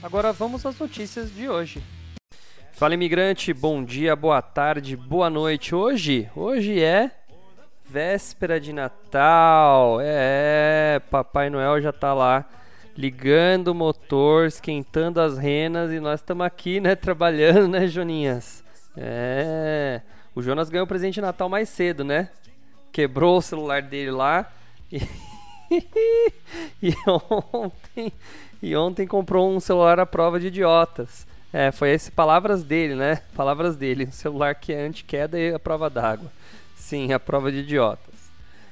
Agora vamos às notícias de hoje. Fala imigrante, bom dia, boa tarde, boa noite. Hoje, hoje é véspera de Natal. É, Papai Noel já tá lá ligando o motor, esquentando as renas e nós estamos aqui, né, trabalhando, né, Joninhas? É. O Jonas ganhou o presente de Natal mais cedo, né? Quebrou o celular dele lá e, e ontem e ontem comprou um celular à prova de idiotas. É, foi esse palavras dele, né? Palavras dele, um celular que é anti-queda e a prova d'água. Sim, a prova de idiotas.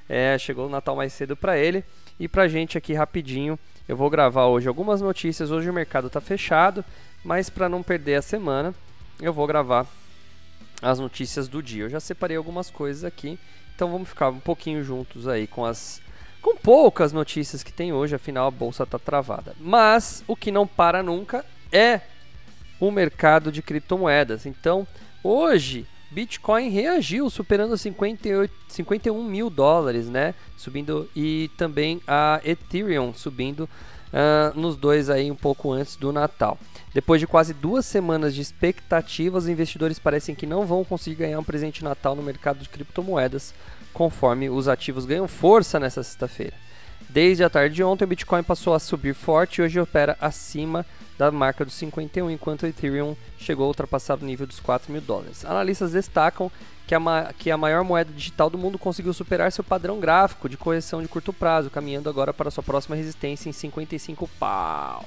É, chegou o Natal mais cedo para ele e pra gente aqui rapidinho. Eu vou gravar hoje algumas notícias. Hoje o mercado tá fechado, mas para não perder a semana, eu vou gravar as notícias do dia. Eu já separei algumas coisas aqui, então vamos ficar um pouquinho juntos aí com as com poucas notícias que tem hoje, afinal a bolsa está travada. Mas o que não para nunca é o mercado de criptomoedas. Então, hoje Bitcoin reagiu, superando 58, 51 mil dólares, né? Subindo e também a Ethereum subindo uh, nos dois aí um pouco antes do Natal. Depois de quase duas semanas de expectativas, os investidores parecem que não vão conseguir ganhar um presente de Natal no mercado de criptomoedas, conforme os ativos ganham força nessa sexta-feira. Desde a tarde de ontem, o Bitcoin passou a subir forte e hoje opera acima da marca dos 51, enquanto o Ethereum chegou a ultrapassar o nível dos 4 mil dólares. Analistas destacam que a, que a maior moeda digital do mundo conseguiu superar seu padrão gráfico de correção de curto prazo, caminhando agora para sua próxima resistência em 55 pau.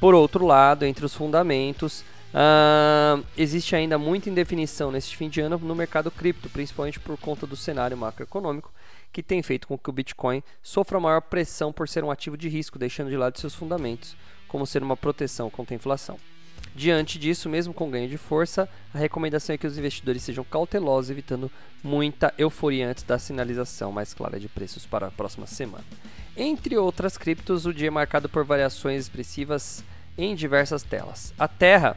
Por outro lado, entre os fundamentos, uh, existe ainda muita indefinição neste fim de ano no mercado cripto, principalmente por conta do cenário macroeconômico, que tem feito com que o Bitcoin sofra maior pressão por ser um ativo de risco, deixando de lado seus fundamentos, como ser uma proteção contra a inflação. Diante disso, mesmo com ganho de força, a recomendação é que os investidores sejam cautelosos, evitando muita euforia antes da sinalização mais clara de preços para a próxima semana. Entre outras criptos, o dia é marcado por variações expressivas em diversas telas. A Terra,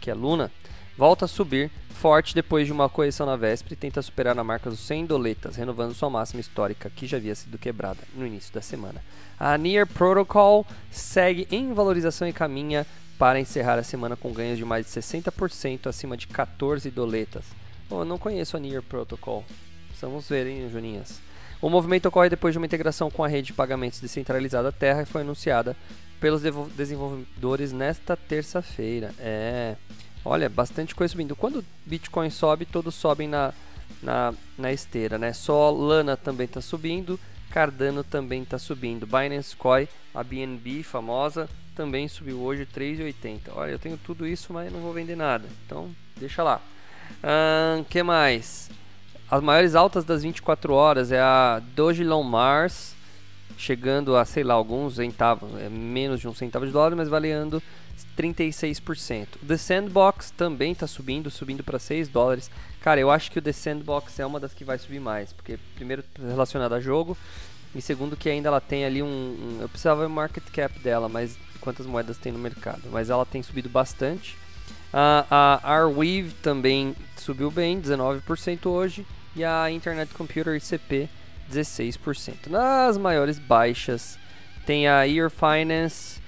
que é Luna, volta a subir forte depois de uma correção na véspera e tenta superar a marca dos 100 doletas, renovando sua máxima histórica que já havia sido quebrada no início da semana. A Near Protocol segue em valorização e caminha para encerrar a semana com ganhos de mais de 60% acima de 14 doletas. Eu não conheço a Near Protocol. Vamos ver, hein, Juninhas. O movimento ocorre depois de uma integração com a rede de pagamentos descentralizada Terra e foi anunciada pelos desenvolvedores nesta terça-feira. É, olha, bastante coisa subindo. Quando Bitcoin sobe, todos sobem na, na, na esteira, né? Só Lana também está subindo, Cardano também está subindo. Binance Coin, a BNB famosa, também subiu hoje 3,80. Olha, eu tenho tudo isso, mas não vou vender nada. Então, deixa lá. O um, que mais? As maiores altas das 24 horas é a Doge Mars, chegando a, sei lá, alguns centavos, é menos de um centavo de dólar, mas valendo 36%. O The Sandbox também está subindo, subindo para 6 dólares. Cara, eu acho que o The Sandbox é uma das que vai subir mais, porque primeiro relacionado a jogo, e segundo que ainda ela tem ali um, um eu precisava ver o market cap dela, mas quantas moedas tem no mercado, mas ela tem subido bastante. Uh, a Arweave também subiu bem, 19% hoje, e a Internet Computer ICP 16%. Nas maiores baixas, tem a Year Finance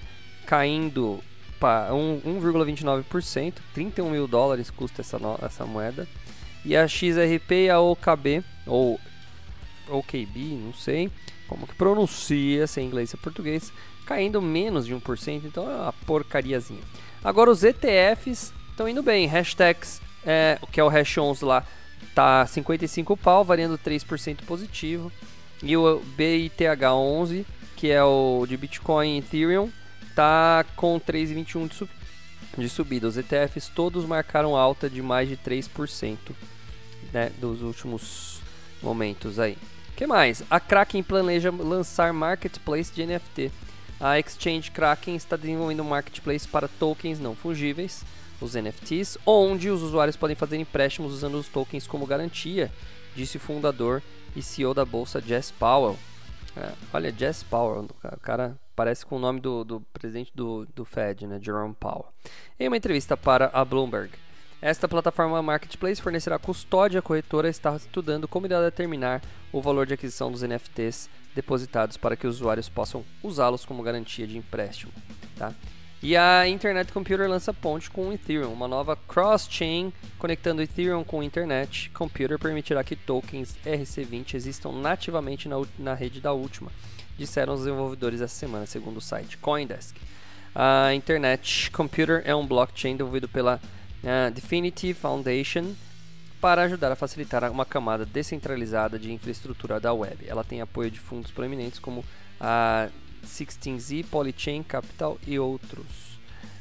caindo para 1,29%, 31 mil dólares custa essa, essa moeda. E a XRP e a OKB, ou OKB, não sei como que pronuncia, se é inglês ou português, caindo menos de 1%, então é uma porcariazinha. Agora os ETFs estão indo bem, hashtags, é, que é o hash 11 lá, tá 55 pau, variando 3% positivo. E o BITH11, que é o de Bitcoin e Ethereum, tá com 3,21 de, sub de subida. Os ETFs todos marcaram alta de mais de 3% né, dos últimos momentos aí. que mais? A Kraken planeja lançar marketplace de NFT. a exchange Kraken está desenvolvendo um marketplace para tokens não fungíveis, os NFTs, onde os usuários podem fazer empréstimos usando os tokens como garantia, disse o fundador e CEO da bolsa Jess Powell. É, olha, Jess Powell, o cara parece com o nome do, do presidente do, do Fed, né, Jerome Powell. Em uma entrevista para a Bloomberg, esta plataforma Marketplace fornecerá custódia à corretora está estudando como irá determinar o valor de aquisição dos NFTs depositados para que os usuários possam usá-los como garantia de empréstimo. Tá? E a Internet Computer lança ponte com o Ethereum, uma nova cross-chain conectando Ethereum com o Internet Computer permitirá que tokens RC20 existam nativamente na, na rede da última, disseram os desenvolvedores essa semana, segundo o site Coindesk. A Internet Computer é um blockchain desenvolvido pela uh, Definitive Foundation para ajudar a facilitar uma camada descentralizada de infraestrutura da web. Ela tem apoio de fundos proeminentes como a 16Z, Polychain Capital e outros.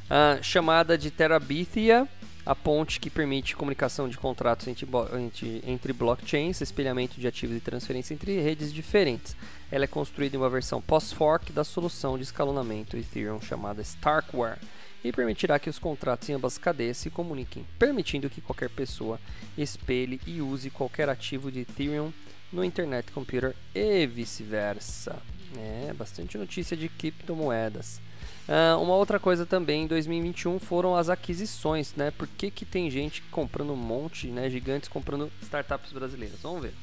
Uh, chamada de Terabithia, a ponte que permite comunicação de contratos entre, entre, entre, blockchains, espelhamento de ativos e transferência entre redes diferentes. Ela é construída em uma versão post-fork da solução de escalonamento Ethereum chamada Starkware e permitirá que os contratos em ambas cadeias se comuniquem, permitindo que qualquer pessoa espelhe e use qualquer ativo de Ethereum no Internet Computer e vice-versa. É, bastante notícia de criptomoedas. Uh, uma outra coisa também em 2021 foram as aquisições, né? Por que, que tem gente comprando um monte, né? Gigantes comprando startups brasileiras? Vamos ver.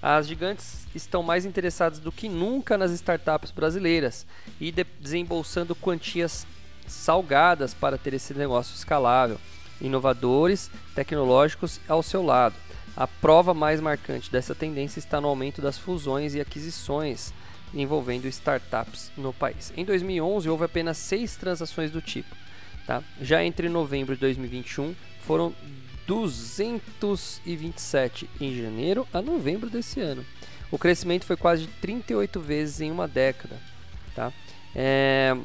As gigantes estão mais interessadas do que nunca nas startups brasileiras e de desembolsando quantias salgadas para ter esse negócio escalável, inovadores, tecnológicos ao seu lado. A prova mais marcante dessa tendência está no aumento das fusões e aquisições envolvendo startups no país. Em 2011 houve apenas seis transações do tipo. Tá? Já entre novembro de 2021 foram 227 em janeiro a novembro desse ano. O crescimento foi quase 38 vezes em uma década. Tá? É,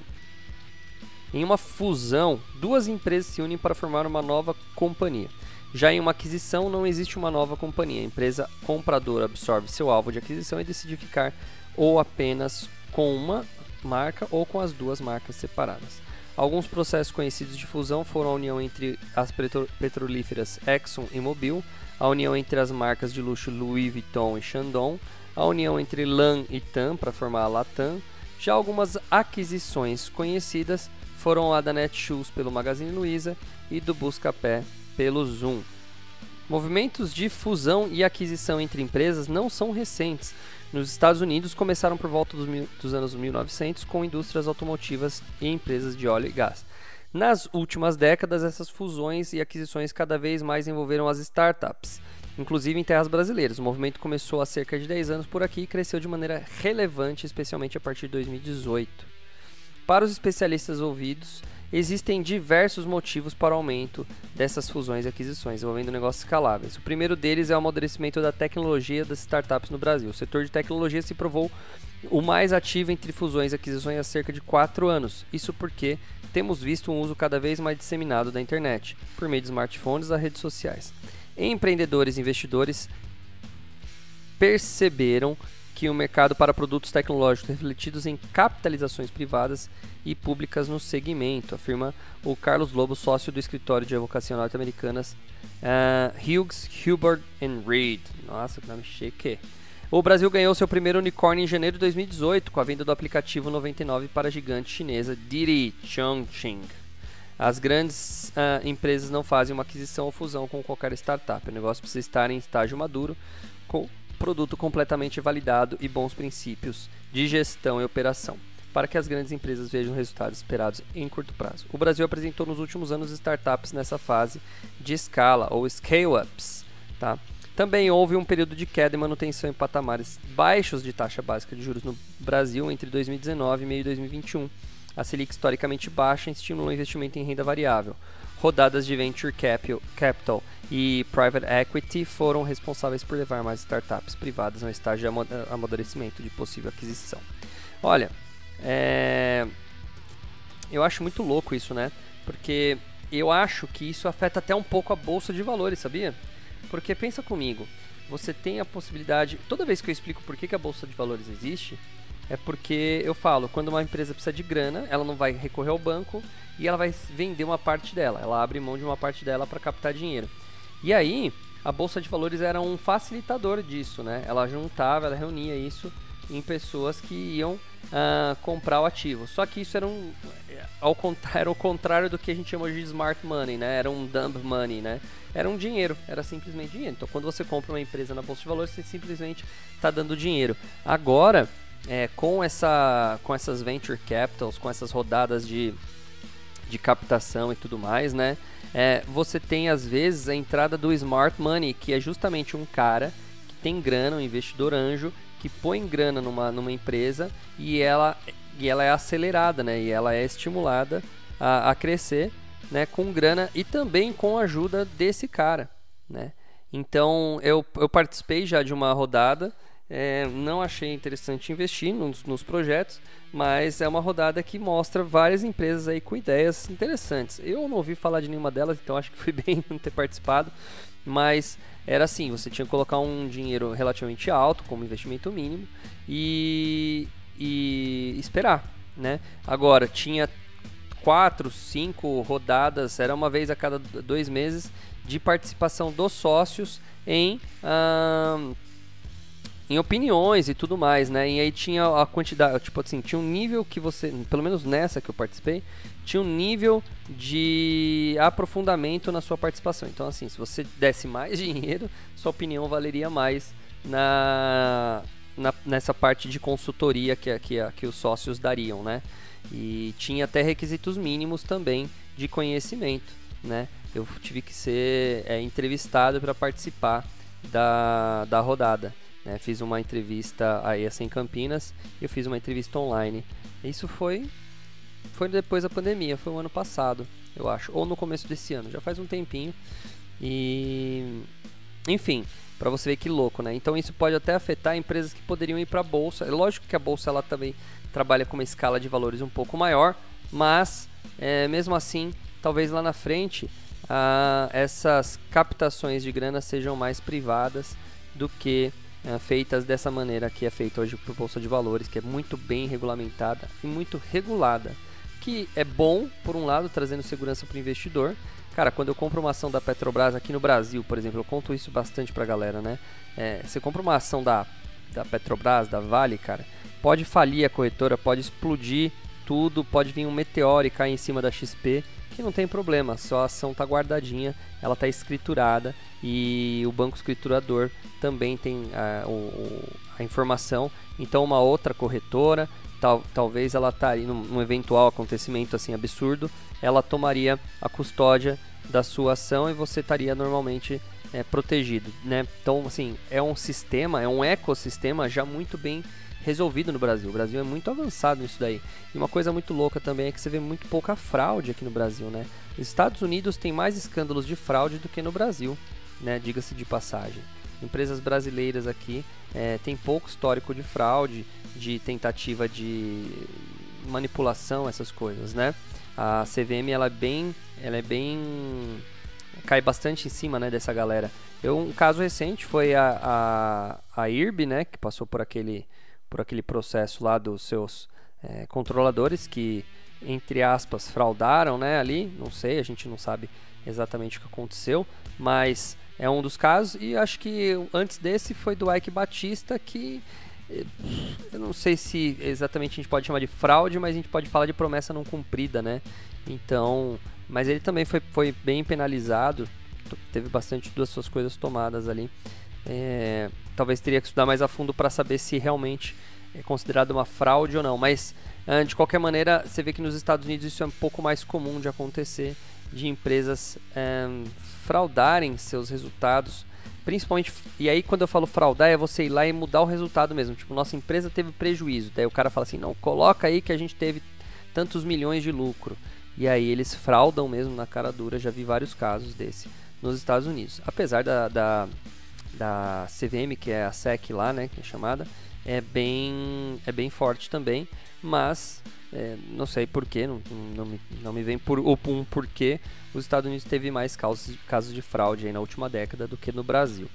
em uma fusão, duas empresas se unem para formar uma nova companhia. Já em uma aquisição, não existe uma nova companhia. A empresa compradora absorve seu alvo de aquisição e decide ficar ou apenas com uma marca ou com as duas marcas separadas. Alguns processos conhecidos de fusão foram a união entre as petrolíferas Exxon e Mobil, a união entre as marcas de luxo Louis Vuitton e Chandon, a união entre LAN e TAM para formar a Latam. Já algumas aquisições conhecidas foram a da Netshoes pelo Magazine Luiza e do Buscapé pelo Zoom. Movimentos de fusão e aquisição entre empresas não são recentes. Nos Estados Unidos começaram por volta dos, dos anos 1900 com indústrias automotivas e empresas de óleo e gás. Nas últimas décadas, essas fusões e aquisições cada vez mais envolveram as startups, inclusive em terras brasileiras. O movimento começou há cerca de 10 anos por aqui e cresceu de maneira relevante, especialmente a partir de 2018. Para os especialistas ouvidos, existem diversos motivos para o aumento dessas fusões e aquisições envolvendo negócios escaláveis. O primeiro deles é o amadurecimento da tecnologia das startups no Brasil. O setor de tecnologia se provou o mais ativo entre fusões e aquisições há cerca de 4 anos. Isso porque temos visto um uso cada vez mais disseminado da internet, por meio de smartphones e redes sociais. Empreendedores e investidores perceberam que o mercado para produtos tecnológicos refletidos em capitalizações privadas e públicas no segmento, afirma o Carlos Lobo, sócio do escritório de advocacia norte-americanas uh, Hughes, Hubert Reed. Nossa, que nome chique. O Brasil ganhou seu primeiro unicórnio em janeiro de 2018 com a venda do aplicativo 99 para a gigante chinesa Didi Chongqing. As grandes uh, empresas não fazem uma aquisição ou fusão com qualquer startup. O negócio precisa estar em estágio maduro, com produto completamente validado e bons princípios de gestão e operação, para que as grandes empresas vejam resultados esperados em curto prazo. O Brasil apresentou nos últimos anos startups nessa fase de escala ou scale-ups. Tá? Também houve um período de queda e manutenção em patamares baixos de taxa básica de juros no Brasil entre 2019 e meio de 2021. A Selic historicamente baixa estimulou investimento em renda variável. Rodadas de venture capital e private equity foram responsáveis por levar mais startups privadas ao estágio de amadurecimento de possível aquisição. Olha, é... eu acho muito louco isso, né? Porque eu acho que isso afeta até um pouco a bolsa de valores, sabia? Porque pensa comigo, você tem a possibilidade, toda vez que eu explico por que, que a bolsa de valores existe, é porque eu falo, quando uma empresa precisa de grana, ela não vai recorrer ao banco e ela vai vender uma parte dela. Ela abre mão de uma parte dela para captar dinheiro. E aí, a bolsa de valores era um facilitador disso, né? Ela juntava, ela reunia isso em pessoas que iam uh, comprar o ativo. Só que isso era um ao era o contrário do que a gente chama de smart money, né? Era um dumb money, né? Era um dinheiro, era simplesmente dinheiro. Então, quando você compra uma empresa na bolsa de valores, você simplesmente está dando dinheiro. Agora, é, com essa, com essas venture capitals, com essas rodadas de, de captação e tudo mais, né? É, você tem às vezes a entrada do smart money, que é justamente um cara que tem grana, um investidor anjo, que põe grana numa, numa empresa e ela, e ela é acelerada, né? E ela é estimulada a, a crescer, né? Com grana e também com a ajuda desse cara, né? Então eu, eu participei já de uma rodada. É, não achei interessante investir nos, nos, projetos, mas é uma rodada que mostra várias empresas aí com ideias interessantes. Eu não ouvi falar de nenhuma delas, então acho que fui bem não ter participado, mas era assim, você tinha que colocar um dinheiro relativamente alto como investimento mínimo e, e esperar, né? Agora, tinha quatro, cinco rodadas, era uma vez a cada dois meses, de participação dos sócios em, em opiniões e tudo mais, né? E aí tinha a quantidade, tipo assim, tinha um nível que você, pelo menos nessa que eu participei, tinha um nível de aprofundamento na sua participação. Então, assim, se você desse mais dinheiro, sua opinião valeria mais na, na nessa parte de consultoria que, que, que os sócios dariam, né? E tinha até requisitos mínimos também de conhecimento, né? Eu tive que ser é, entrevistado para participar da, da rodada. Né? Fiz uma entrevista aí assim, em Campinas e eu fiz uma entrevista online. Isso foi foi depois da pandemia, foi o ano passado, eu acho, ou no começo desse ano, já faz um tempinho. E enfim, para você ver que louco, né? Então isso pode até afetar empresas que poderiam ir para a bolsa. É lógico que a bolsa ela também trabalha com uma escala de valores um pouco maior, mas é, mesmo assim, talvez lá na frente ah, essas captações de grana sejam mais privadas do que é, feitas dessa maneira que é feita hoje por bolsa de valores, que é muito bem regulamentada e muito regulada que é bom, por um lado, trazendo segurança para o investidor. Cara, quando eu compro uma ação da Petrobras aqui no Brasil, por exemplo, eu conto isso bastante para a galera, né? É, você compra uma ação da, da Petrobras, da Vale, cara, pode falir a corretora, pode explodir tudo, pode vir um meteoro e cair em cima da XP, que não tem problema, só a ação está guardadinha, ela está escriturada e o banco escriturador também tem a, o, a informação. Então, uma outra corretora tal, talvez ela estaria num, num eventual acontecimento assim absurdo, ela tomaria a custódia da sua ação e você estaria normalmente é, protegido, né? Então, assim, é um sistema, é um ecossistema já muito bem resolvido no Brasil. O Brasil é muito avançado nisso daí. E uma coisa muito louca também é que você vê muito pouca fraude aqui no Brasil, né? Os Estados Unidos tem mais escândalos de fraude do que no Brasil, né? Diga-se de passagem. Empresas brasileiras aqui é, tem pouco histórico de fraude, de tentativa de manipulação, essas coisas, né? A CVM ela é bem, ela é bem cai bastante em cima, né, dessa galera. Eu, um caso recente foi a, a, a IRB, né, que passou por aquele por aquele processo lá dos seus é, controladores que entre aspas fraudaram, né, ali, não sei, a gente não sabe exatamente o que aconteceu, mas é um dos casos e acho que antes desse foi do Ike Batista que eu não sei se exatamente a gente pode chamar de fraude, mas a gente pode falar de promessa não cumprida, né? Então, mas ele também foi, foi bem penalizado, teve bastante das suas coisas tomadas ali. É, talvez teria que estudar mais a fundo para saber se realmente é considerado uma fraude ou não, mas ah, de qualquer maneira, você vê que nos Estados Unidos isso é um pouco mais comum de acontecer, de empresas é, fraudarem seus resultados Principalmente, e aí quando eu falo fraudar é você ir lá e mudar o resultado mesmo. Tipo, nossa empresa teve prejuízo. Daí o cara fala assim, não, coloca aí que a gente teve tantos milhões de lucro. E aí eles fraudam mesmo na cara dura. Já vi vários casos desse nos Estados Unidos. Apesar da, da, da CVM, que é a SEC lá, né, que é chamada, é bem, é bem forte também. Mas é, não sei porquê, não, não, me, não me vem por um porquê os Estados Unidos teve mais casos, casos de fraude na última década do que no Brasil.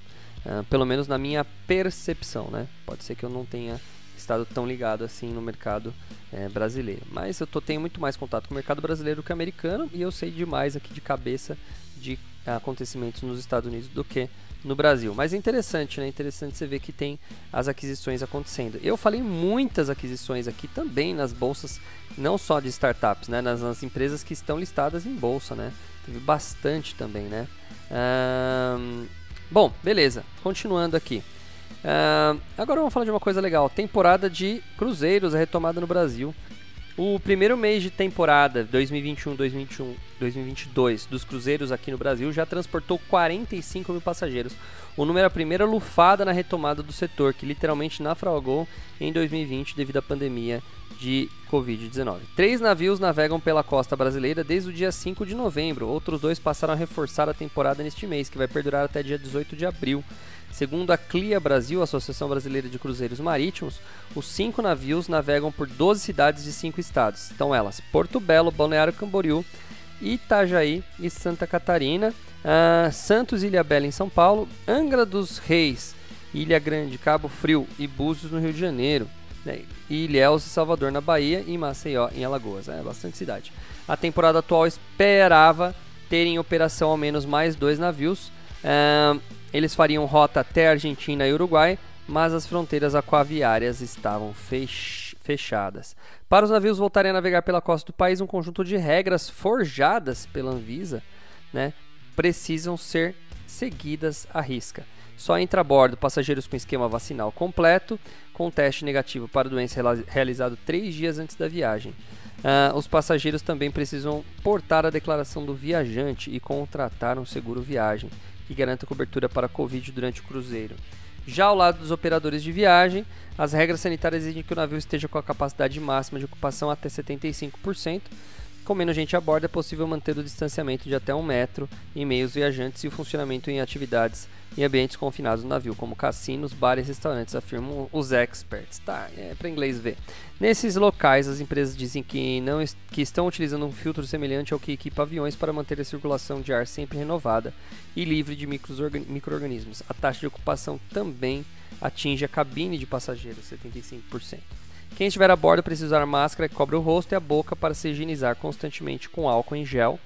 Uh, pelo menos na minha percepção, né? Pode ser que eu não tenha estado tão ligado assim no mercado é, brasileiro. Mas eu tô, tenho muito mais contato com o mercado brasileiro que americano e eu sei demais aqui de cabeça de acontecimentos nos Estados Unidos do que no Brasil. Mas é interessante, né? Interessante você ver que tem as aquisições acontecendo. Eu falei muitas aquisições aqui também nas bolsas, não só de startups, né? Nas, nas empresas que estão listadas em bolsa, né? Teve bastante também, né? bom, beleza. Continuando aqui. agora vamos falar de uma coisa legal. Temporada de cruzeiros, a retomada no Brasil. O primeiro mês de temporada 2021-2021 2022 dos cruzeiros aqui no Brasil já transportou 45 mil passageiros. O número é a primeira lufada na retomada do setor, que literalmente naufragou em 2020 devido à pandemia de Covid-19. Três navios navegam pela costa brasileira desde o dia 5 de novembro. Outros dois passaram a reforçar a temporada neste mês, que vai perdurar até dia 18 de abril. Segundo a CLIA Brasil, Associação Brasileira de Cruzeiros Marítimos, os cinco navios navegam por 12 cidades de cinco estados. Então elas, Porto Belo, Balneário Camboriú, Itajaí e Santa Catarina, uh, Santos Ilha Bela em São Paulo, Angra dos Reis, Ilha Grande, Cabo Frio e Búzios no Rio de Janeiro, né? Ilhéus e Salvador na Bahia e Maceió em Alagoas. É bastante cidade. A temporada atual esperava ter em operação ao menos mais dois navios. Uh, eles fariam rota até Argentina e Uruguai, mas as fronteiras aquaviárias estavam fechadas. Para os navios voltarem a navegar pela costa do país, um conjunto de regras forjadas pela Anvisa né, precisam ser seguidas à risca. Só entra a bordo passageiros com esquema vacinal completo, com teste negativo para doença realizado três dias antes da viagem. Uh, os passageiros também precisam portar a declaração do viajante e contratar um seguro viagem que garanta cobertura para Covid durante o cruzeiro. Já ao lado dos operadores de viagem, as regras sanitárias exigem que o navio esteja com a capacidade máxima de ocupação até 75%. Com menos gente a bordo, é possível manter o distanciamento de até um metro e meio os viajantes e o funcionamento em atividades em ambientes confinados no navio, como cassinos, bares e restaurantes, afirmam os experts. Tá, é para inglês ver. Nesses locais, as empresas dizem que, não que estão utilizando um filtro semelhante ao que equipa aviões para manter a circulação de ar sempre renovada e livre de micro-organismos. A taxa de ocupação também atinge a cabine de passageiros, 75%. Quem estiver a bordo precisa usar máscara que cobre o rosto e a boca para se higienizar constantemente com álcool em gel.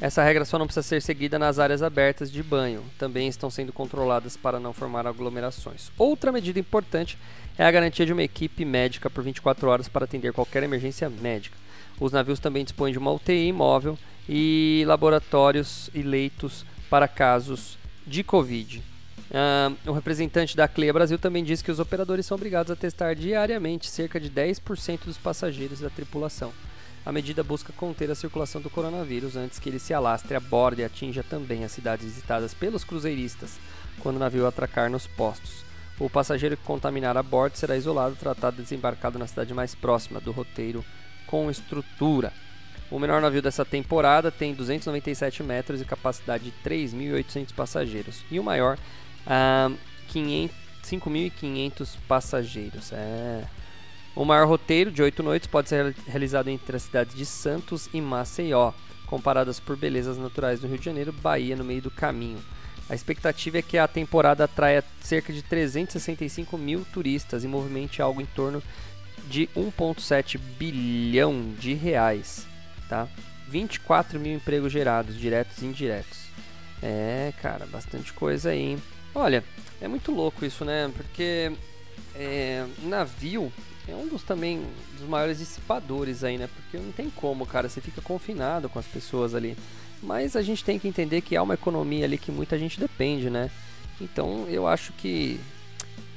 Essa regra só não precisa ser seguida nas áreas abertas de banho, também estão sendo controladas para não formar aglomerações. Outra medida importante é a garantia de uma equipe médica por 24 horas para atender qualquer emergência médica. Os navios também dispõem de uma UTI móvel e laboratórios e leitos para casos de Covid. Um representante da CLEA Brasil também disse que os operadores são obrigados a testar diariamente cerca de 10% dos passageiros da tripulação. A medida busca conter a circulação do coronavírus antes que ele se alastre a bordo e atinja também as cidades visitadas pelos cruzeiristas quando o navio atracar nos postos. O passageiro que contaminar a bordo será isolado, tratado e desembarcado na cidade mais próxima do roteiro com estrutura. O menor navio dessa temporada tem 297 metros e capacidade de 3.800 passageiros. E o maior, ah, 5.500 passageiros. É, o maior roteiro, de oito noites, pode ser realizado entre as cidades de Santos e Maceió, comparadas por belezas naturais do Rio de Janeiro, Bahia no meio do caminho. A expectativa é que a temporada atraia cerca de 365 mil turistas e movimente algo em torno de 1,7 bilhão de reais, tá? 24 mil empregos gerados, diretos e indiretos. É, cara, bastante coisa aí. Hein? Olha, é muito louco isso, né? Porque é, navio é um dos também dos maiores dissipadores aí, né? Porque não tem como, cara, você fica confinado com as pessoas ali. Mas a gente tem que entender que há uma economia ali que muita gente depende, né? Então eu acho que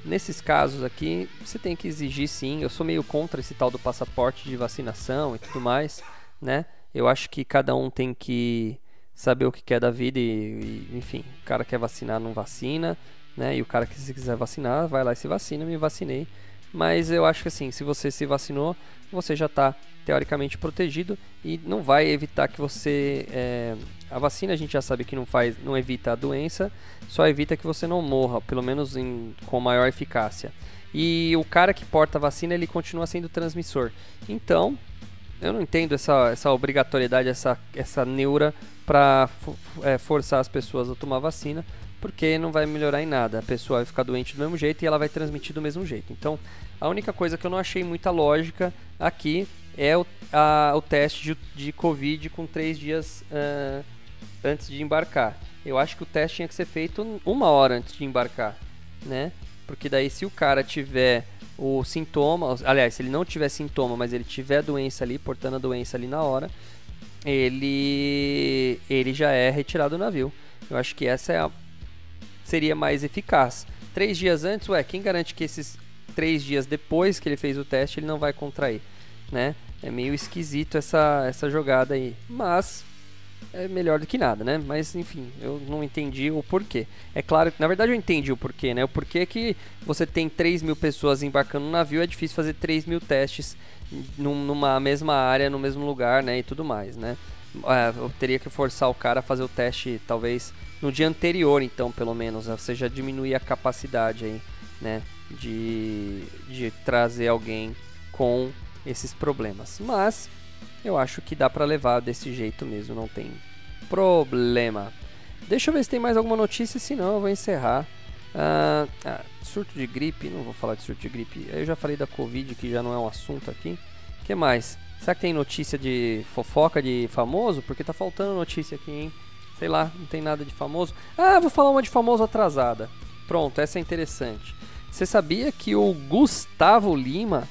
nesses casos aqui você tem que exigir sim. Eu sou meio contra esse tal do passaporte de vacinação e tudo mais, né? Eu acho que cada um tem que saber o que quer da vida e, e enfim, o cara quer vacinar, não vacina, né? E o cara que se quiser vacinar, vai lá e se vacina, me vacinei mas eu acho que assim, se você se vacinou, você já está teoricamente protegido e não vai evitar que você é, a vacina a gente já sabe que não faz, não evita a doença, só evita que você não morra, pelo menos em, com maior eficácia. E o cara que porta a vacina ele continua sendo transmissor. Então eu não entendo essa, essa obrigatoriedade, essa, essa neura para é, forçar as pessoas a tomar vacina, porque não vai melhorar em nada. A pessoa vai ficar doente do mesmo jeito e ela vai transmitir do mesmo jeito. Então, a única coisa que eu não achei muita lógica aqui é o, a, o teste de, de Covid com três dias uh, antes de embarcar. Eu acho que o teste tinha que ser feito uma hora antes de embarcar, né? Porque daí se o cara tiver o sintoma, aliás, se ele não tiver sintoma, mas ele tiver doença ali, portando a doença ali na hora, ele ele já é retirado do navio. Eu acho que essa é a, seria mais eficaz. Três dias antes, ué, quem garante que esses três dias depois que ele fez o teste ele não vai contrair, né? É meio esquisito essa, essa jogada aí. Mas é melhor do que nada, né? Mas enfim, eu não entendi o porquê. É claro que, na verdade, eu entendi o porquê, né? O porquê que você tem 3 mil pessoas embarcando no navio, é difícil fazer 3 mil testes num, numa mesma área, no mesmo lugar, né? E tudo mais, né? É, eu teria que forçar o cara a fazer o teste, talvez, no dia anterior, então, pelo menos. Ou seja, diminuir a capacidade aí, né? De, de trazer alguém com esses problemas. Mas eu acho que dá para levar desse jeito mesmo, não tem problema. Deixa eu ver se tem mais alguma notícia, senão eu vou encerrar. Ah, ah, surto de gripe, não vou falar de surto de gripe. Eu já falei da Covid, que já não é um assunto aqui. O que mais? Será que tem notícia de fofoca de famoso? Porque tá faltando notícia aqui, hein? Sei lá, não tem nada de famoso. Ah, vou falar uma de famoso atrasada. Pronto, essa é interessante. Você sabia que o Gustavo Lima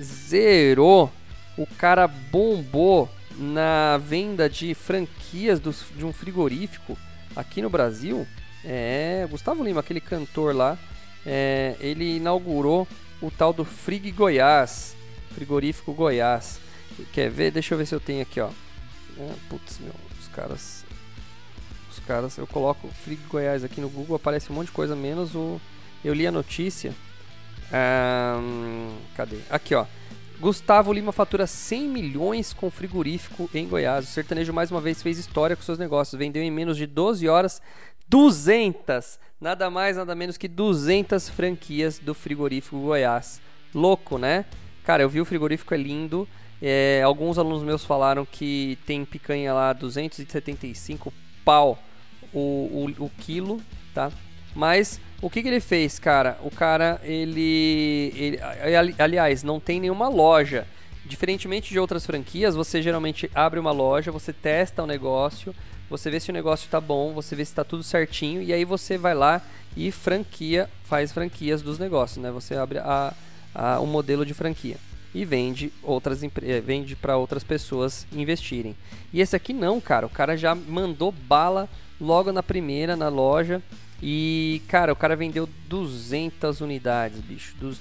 zerou o cara bombou na venda de franquias do, de um frigorífico aqui no Brasil. É, Gustavo Lima, aquele cantor lá, é, ele inaugurou o tal do Frig Goiás, frigorífico Goiás. Quer ver? Deixa eu ver se eu tenho aqui, ó. É, putz, meu, os caras, os caras, eu coloco Frig Goiás aqui no Google, aparece um monte de coisa menos o, eu li a notícia. cadê? Aqui, ó. Gustavo Lima fatura 100 milhões com frigorífico em Goiás. O sertanejo mais uma vez fez história com seus negócios. Vendeu em menos de 12 horas 200, nada mais, nada menos que 200 franquias do frigorífico Goiás. Louco, né? Cara, eu vi o frigorífico, é lindo. É, alguns alunos meus falaram que tem picanha lá 275 pau o, o, o quilo, tá? Mas o que, que ele fez, cara? O cara, ele, ele. Aliás, não tem nenhuma loja. Diferentemente de outras franquias, você geralmente abre uma loja, você testa o negócio, você vê se o negócio está bom, você vê se está tudo certinho e aí você vai lá e franquia, faz franquias dos negócios, né? Você abre a, a, um modelo de franquia e vende outras eh, vende para outras pessoas investirem. E esse aqui não, cara. O cara já mandou bala logo na primeira na loja e, cara, o cara vendeu 200 unidades, bicho. Dos,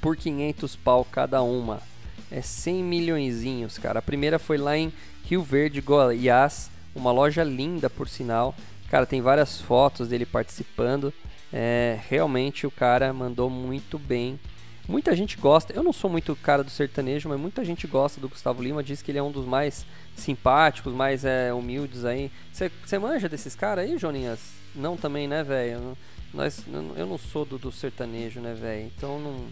por 500 pau cada uma. É 100 milhõeszinhos, cara. A primeira foi lá em Rio Verde, Goiás. Uma loja linda, por sinal. Cara, tem várias fotos dele participando. É, realmente o cara mandou muito bem. Muita gente gosta. Eu não sou muito cara do sertanejo, mas muita gente gosta do Gustavo Lima. Diz que ele é um dos mais simpáticos, mais é, humildes aí. Você manja desses caras aí, Joninhas? Não também, né, velho? Nós, eu não sou do, do sertanejo, né, velho? Então não,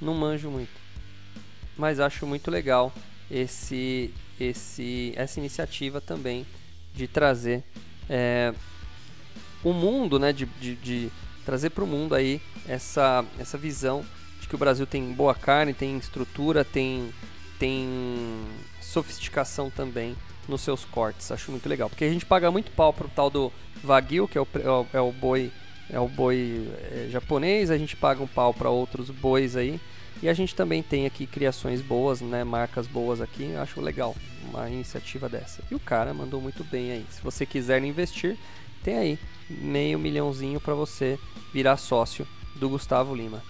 não manjo muito. Mas acho muito legal esse, esse, essa iniciativa também de trazer é, o mundo, né? De, de, de trazer para o mundo aí essa, essa visão de que o Brasil tem boa carne, tem estrutura, tem, tem sofisticação também nos seus cortes. Acho muito legal. Porque a gente paga muito pau pro tal do Wagyu, que é o, é o, é o boi é o boi é, japonês, a gente paga um pau para outros bois aí. E a gente também tem aqui criações boas, né, marcas boas aqui. Acho legal uma iniciativa dessa. E o cara mandou muito bem aí. Se você quiser investir, tem aí meio milhãozinho para você virar sócio do Gustavo Lima.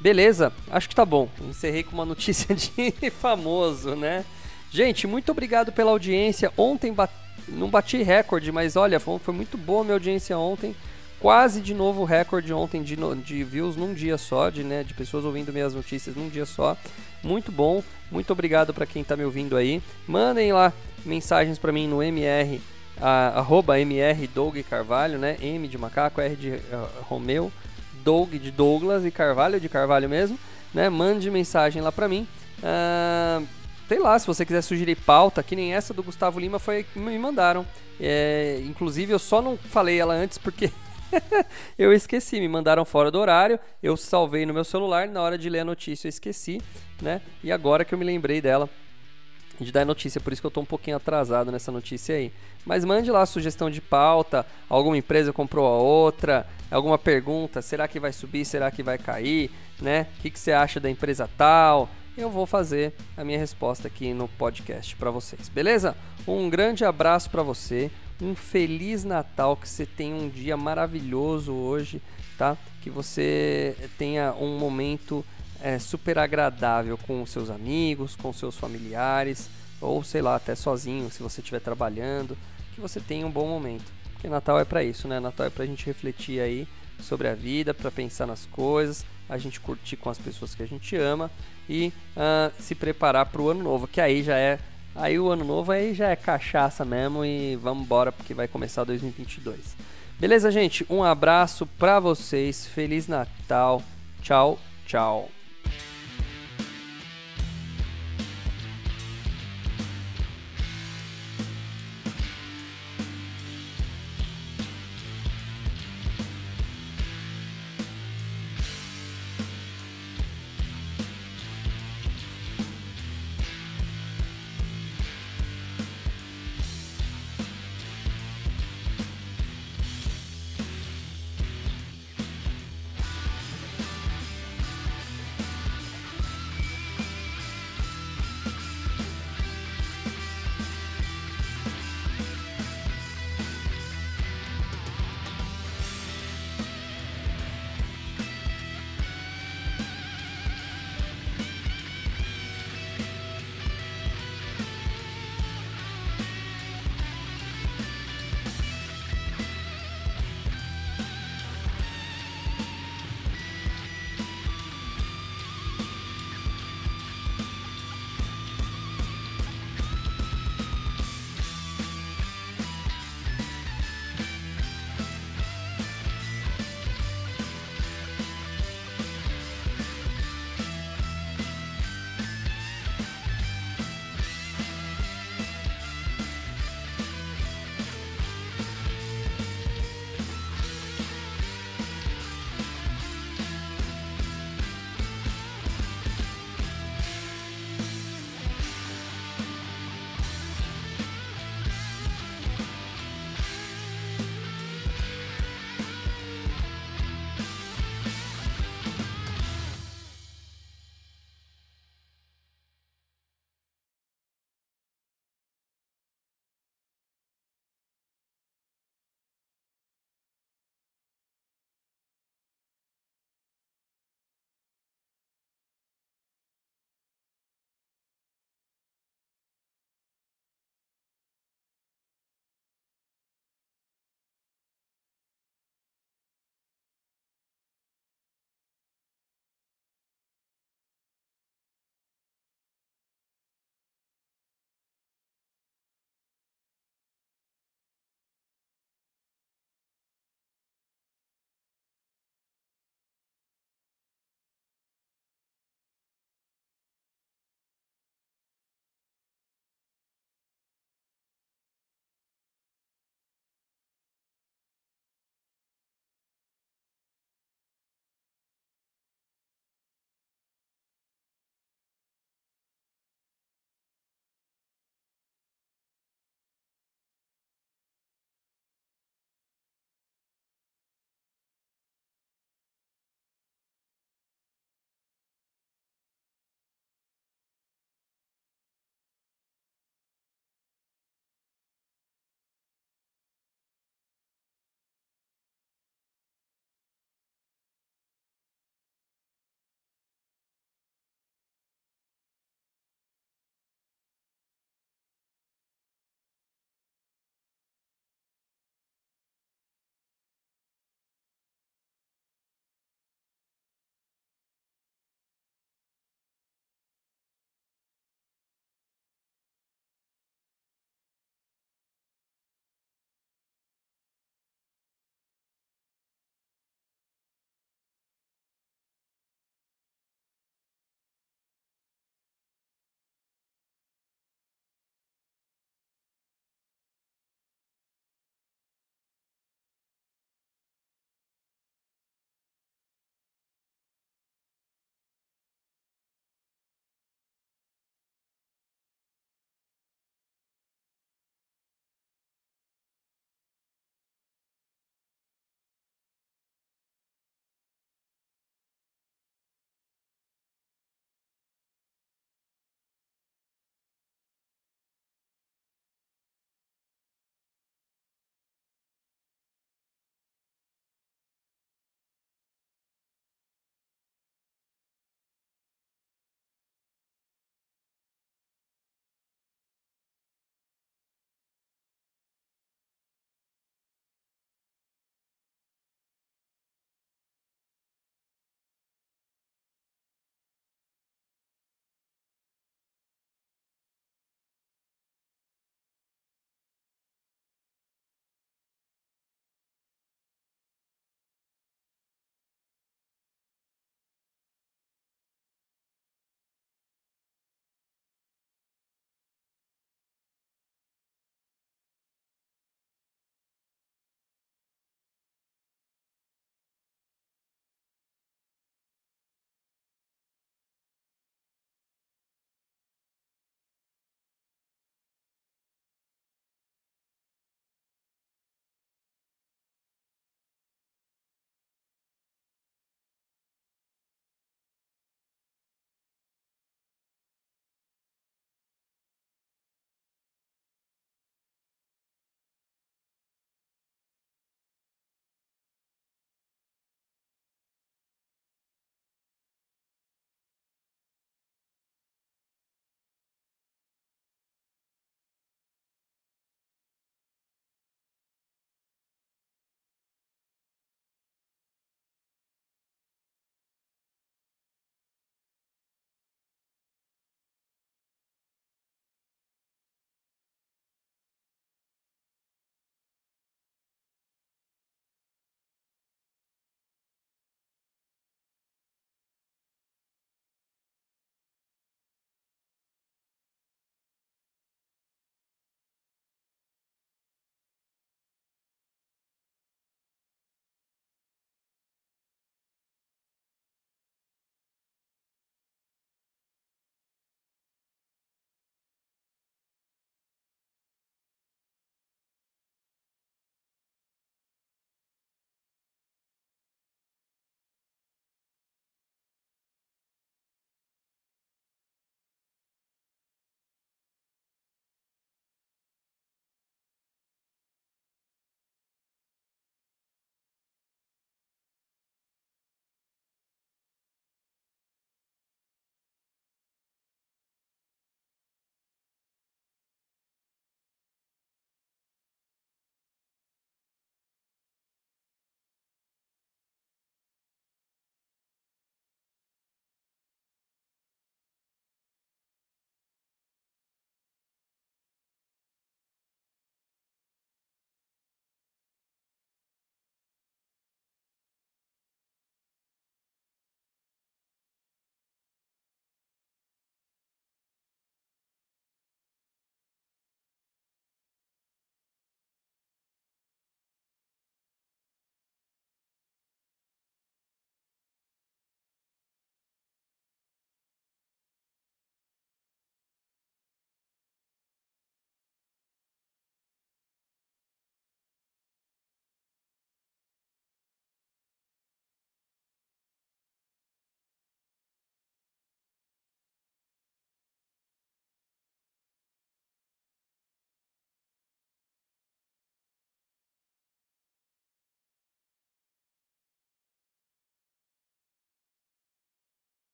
Beleza? Acho que tá bom. Encerrei com uma notícia de famoso, né? Gente, muito obrigado pela audiência. Ontem bat... não bati recorde, mas olha, foi, foi muito boa a minha audiência ontem. Quase de novo recorde ontem de, de views num dia só, de, né, de pessoas ouvindo minhas notícias num dia só. Muito bom. Muito obrigado para quem está me ouvindo aí. Mandem lá mensagens para mim no MR, a, arroba MR Doug Carvalho, né? M de macaco, R de uh, Romeu, Doug de Douglas e Carvalho de Carvalho mesmo, né? Mande mensagem lá para mim. Uh, sei lá, se você quiser sugerir pauta, que nem essa do Gustavo Lima foi me mandaram. É, inclusive eu só não falei ela antes porque eu esqueci, me mandaram fora do horário, eu salvei no meu celular, na hora de ler a notícia eu esqueci, né? E agora que eu me lembrei dela, de dar notícia, por isso que eu estou um pouquinho atrasado nessa notícia aí. Mas mande lá a sugestão de pauta, alguma empresa comprou a outra, alguma pergunta, será que vai subir, será que vai cair, né? O que, que você acha da empresa tal? Eu vou fazer a minha resposta aqui no podcast para vocês, beleza? Um grande abraço para você, um feliz Natal, que você tenha um dia maravilhoso hoje, tá? Que você tenha um momento é, super agradável com seus amigos, com seus familiares, ou sei lá, até sozinho, se você estiver trabalhando, que você tenha um bom momento. Porque Natal é para isso, né? Natal é para a gente refletir aí sobre a vida, para pensar nas coisas, a gente curtir com as pessoas que a gente ama e uh, se preparar para o ano novo, que aí já é aí o ano novo aí já é cachaça mesmo e vamos embora porque vai começar 2022. Beleza, gente? Um abraço para vocês, feliz Natal, tchau, tchau.